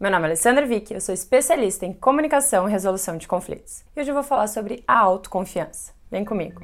Meu nome é Alessandra Vick, eu sou especialista em comunicação e resolução de conflitos. E hoje eu vou falar sobre a autoconfiança. Vem comigo.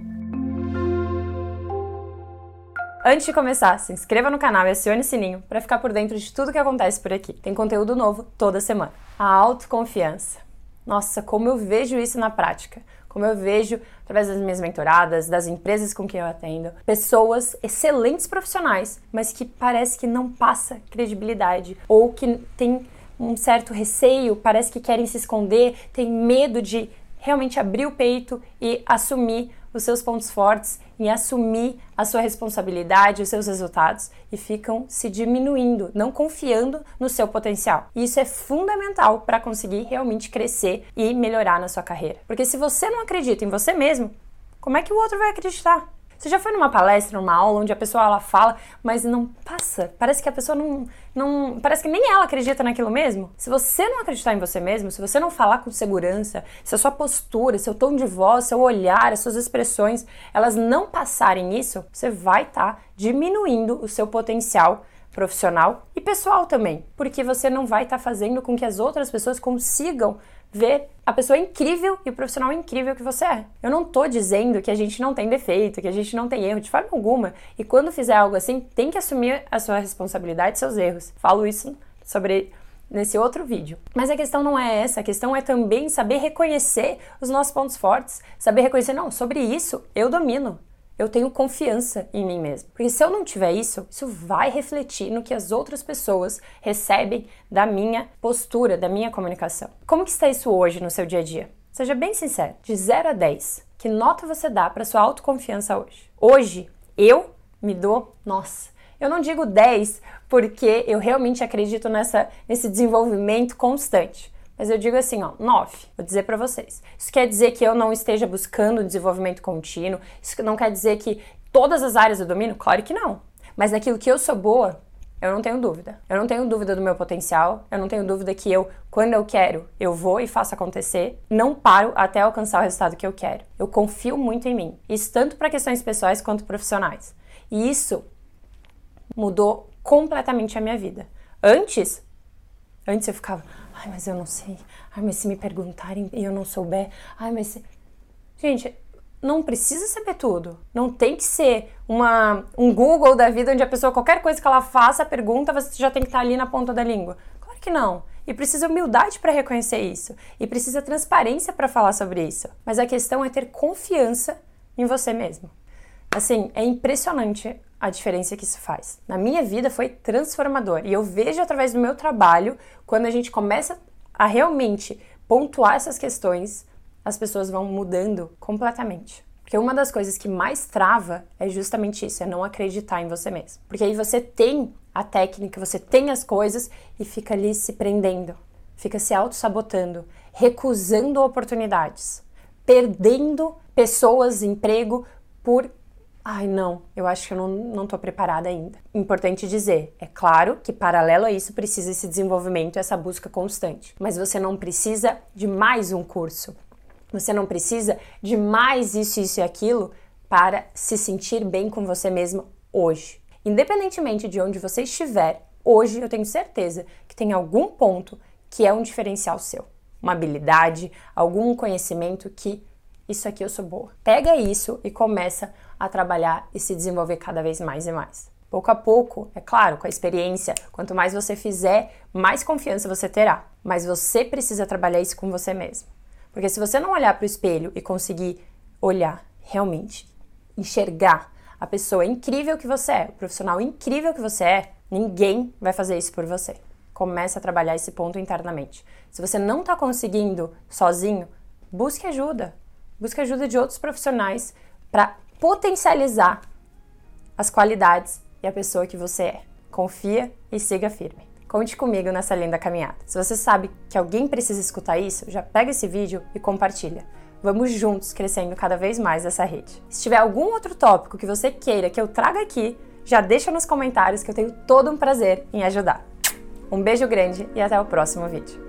Antes de começar, se inscreva no canal e acione o sininho para ficar por dentro de tudo que acontece por aqui. Tem conteúdo novo toda semana. A autoconfiança. Nossa, como eu vejo isso na prática. Como eu vejo através das minhas mentoradas, das empresas com quem eu atendo, pessoas excelentes profissionais, mas que parece que não passa credibilidade ou que tem um certo receio, parece que querem se esconder, tem medo de realmente abrir o peito e assumir os seus pontos fortes e assumir a sua responsabilidade, os seus resultados e ficam se diminuindo, não confiando no seu potencial. Isso é fundamental para conseguir realmente crescer e melhorar na sua carreira. Porque se você não acredita em você mesmo, como é que o outro vai acreditar? Você já foi numa palestra, numa aula onde a pessoa ela fala, mas não passa? Parece que a pessoa não, não. Parece que nem ela acredita naquilo mesmo. Se você não acreditar em você mesmo, se você não falar com segurança, se a sua postura, seu tom de voz, seu olhar, as suas expressões, elas não passarem isso, você vai estar tá diminuindo o seu potencial profissional e pessoal também, porque você não vai estar tá fazendo com que as outras pessoas consigam ver a pessoa incrível e o profissional incrível que você é. Eu não tô dizendo que a gente não tem defeito, que a gente não tem erro de forma alguma. E quando fizer algo assim, tem que assumir a sua responsabilidade e seus erros. Falo isso sobre nesse outro vídeo. Mas a questão não é essa, a questão é também saber reconhecer os nossos pontos fortes, saber reconhecer, não, sobre isso eu domino eu tenho confiança em mim mesmo. Porque se eu não tiver isso, isso vai refletir no que as outras pessoas recebem da minha postura, da minha comunicação. Como que está isso hoje no seu dia a dia? Seja bem sincero, de 0 a 10, que nota você dá para sua autoconfiança hoje? Hoje, eu me dou, nossa, eu não digo 10 porque eu realmente acredito nessa, nesse desenvolvimento constante. Mas eu digo assim, ó, 9. Vou dizer para vocês. Isso quer dizer que eu não esteja buscando desenvolvimento contínuo? Isso não quer dizer que todas as áreas eu domino? Claro que não. Mas naquilo que eu sou boa, eu não tenho dúvida. Eu não tenho dúvida do meu potencial, eu não tenho dúvida que eu, quando eu quero, eu vou e faço acontecer, não paro até alcançar o resultado que eu quero. Eu confio muito em mim. Isso tanto para questões pessoais quanto profissionais. E isso mudou completamente a minha vida. Antes, antes eu ficava, Ai, mas eu não sei. Ai, mas se me perguntarem e eu não souber. Ai, mas. Se... Gente, não precisa saber tudo. Não tem que ser uma, um Google da vida onde a pessoa, qualquer coisa que ela faça, pergunta, você já tem que estar ali na ponta da língua. Claro que não. E precisa humildade para reconhecer isso. E precisa transparência para falar sobre isso. Mas a questão é ter confiança em você mesmo. Assim, é impressionante a diferença que isso faz. Na minha vida foi transformador e eu vejo através do meu trabalho, quando a gente começa a realmente pontuar essas questões, as pessoas vão mudando completamente. Porque uma das coisas que mais trava é justamente isso, é não acreditar em você mesmo. Porque aí você tem a técnica, você tem as coisas e fica ali se prendendo, fica se auto-sabotando, recusando oportunidades, perdendo pessoas, emprego por Ai, não, eu acho que eu não, não tô preparada ainda. Importante dizer, é claro que paralelo a isso precisa esse desenvolvimento, essa busca constante. Mas você não precisa de mais um curso. Você não precisa de mais isso, isso e aquilo para se sentir bem com você mesmo hoje. Independentemente de onde você estiver, hoje eu tenho certeza que tem algum ponto que é um diferencial seu. Uma habilidade, algum conhecimento que isso aqui eu sou boa. Pega isso e começa a trabalhar e se desenvolver cada vez mais e mais. Pouco a pouco, é claro, com a experiência, quanto mais você fizer, mais confiança você terá. Mas você precisa trabalhar isso com você mesmo. Porque se você não olhar para o espelho e conseguir olhar realmente, enxergar a pessoa incrível que você é, o profissional incrível que você é, ninguém vai fazer isso por você. Comece a trabalhar esse ponto internamente. Se você não está conseguindo sozinho, busque ajuda. Busque ajuda de outros profissionais para potencializar as qualidades e a pessoa que você é. Confia e siga firme. Conte comigo nessa linda caminhada. Se você sabe que alguém precisa escutar isso, já pega esse vídeo e compartilha. Vamos juntos crescendo cada vez mais essa rede. Se tiver algum outro tópico que você queira que eu traga aqui, já deixa nos comentários que eu tenho todo um prazer em ajudar. Um beijo grande e até o próximo vídeo.